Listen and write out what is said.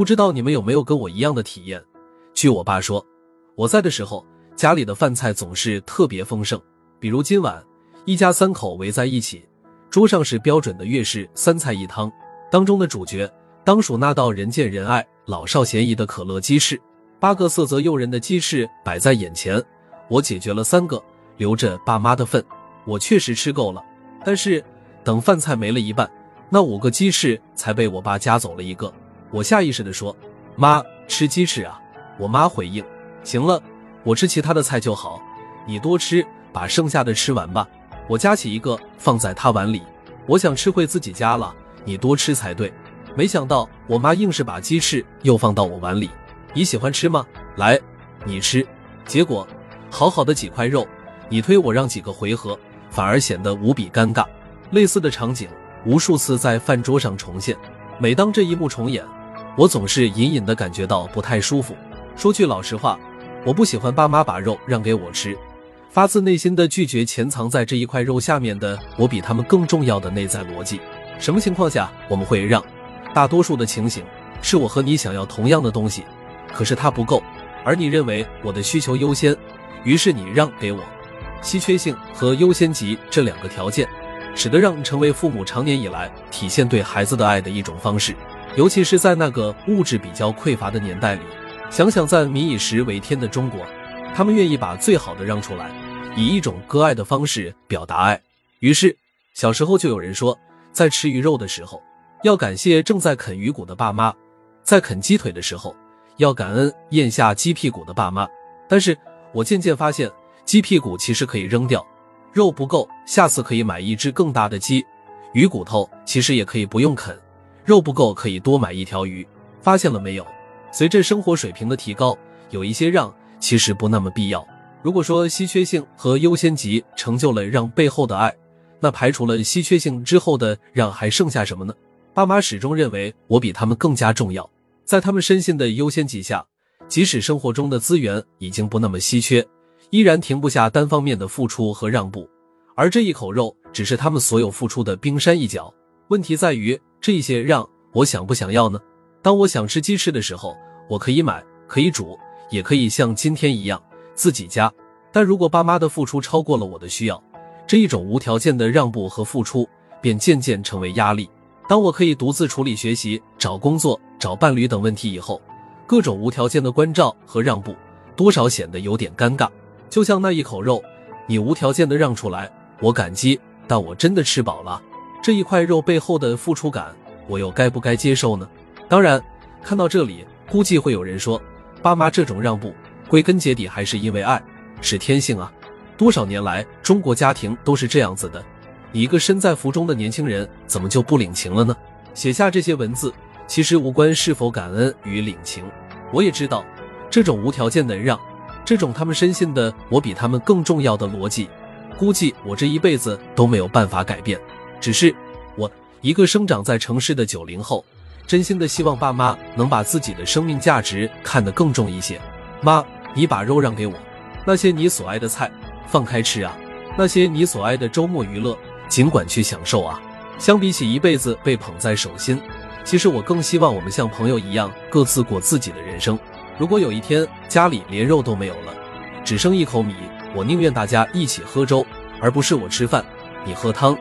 不知道你们有没有跟我一样的体验？据我爸说，我在的时候，家里的饭菜总是特别丰盛。比如今晚，一家三口围在一起，桌上是标准的粤式三菜一汤，当中的主角当属那道人见人爱、老少咸宜的可乐鸡翅。八个色泽诱人的鸡翅摆在眼前，我解决了三个，留着爸妈的份。我确实吃够了，但是等饭菜没了一半，那五个鸡翅才被我爸夹走了一个。我下意识地说：“妈，吃鸡翅啊。”我妈回应：“行了，我吃其他的菜就好，你多吃，把剩下的吃完吧。”我夹起一个放在她碗里，我想吃回自己家了，你多吃才对。没想到我妈硬是把鸡翅又放到我碗里。你喜欢吃吗？来，你吃。结果，好好的几块肉，你推我让几个回合，反而显得无比尴尬。类似的场景无数次在饭桌上重现。每当这一幕重演，我总是隐隐的感觉到不太舒服。说句老实话，我不喜欢爸妈把肉让给我吃，发自内心的拒绝潜藏在这一块肉下面的我比他们更重要的内在逻辑。什么情况下我们会让？大多数的情形是我和你想要同样的东西，可是它不够，而你认为我的需求优先，于是你让给我。稀缺性和优先级这两个条件，使得让成为父母常年以来体现对孩子的爱的一种方式。尤其是在那个物质比较匮乏的年代里，想想在民以食为天的中国，他们愿意把最好的让出来，以一种割爱的方式表达爱。于是，小时候就有人说，在吃鱼肉的时候，要感谢正在啃鱼骨的爸妈；在啃鸡腿的时候，要感恩咽下鸡屁股的爸妈。但是我渐渐发现，鸡屁股其实可以扔掉，肉不够，下次可以买一只更大的鸡；鱼骨头其实也可以不用啃。肉不够可以多买一条鱼，发现了没有？随着生活水平的提高，有一些让其实不那么必要。如果说稀缺性和优先级成就了让背后的爱，那排除了稀缺性之后的让还剩下什么呢？爸妈始终认为我比他们更加重要，在他们深信的优先级下，即使生活中的资源已经不那么稀缺，依然停不下单方面的付出和让步，而这一口肉只是他们所有付出的冰山一角。问题在于。这些让我想不想要呢？当我想吃鸡翅的时候，我可以买，可以煮，也可以像今天一样自己加。但如果爸妈的付出超过了我的需要，这一种无条件的让步和付出便渐渐成为压力。当我可以独自处理学习、找工作、找伴侣等问题以后，各种无条件的关照和让步，多少显得有点尴尬。就像那一口肉，你无条件的让出来，我感激，但我真的吃饱了。这一块肉背后的付出感，我又该不该接受呢？当然，看到这里，估计会有人说，爸妈这种让步，归根结底还是因为爱，是天性啊。多少年来，中国家庭都是这样子的。你一个身在福中的年轻人，怎么就不领情了呢？写下这些文字，其实无关是否感恩与领情。我也知道，这种无条件的让，这种他们深信的我比他们更重要的逻辑，估计我这一辈子都没有办法改变。只是我一个生长在城市的九零后，真心的希望爸妈能把自己的生命价值看得更重一些。妈，你把肉让给我，那些你所爱的菜放开吃啊，那些你所爱的周末娱乐尽管去享受啊。相比起一辈子被捧在手心，其实我更希望我们像朋友一样各自过自己的人生。如果有一天家里连肉都没有了，只剩一口米，我宁愿大家一起喝粥，而不是我吃饭，你喝汤。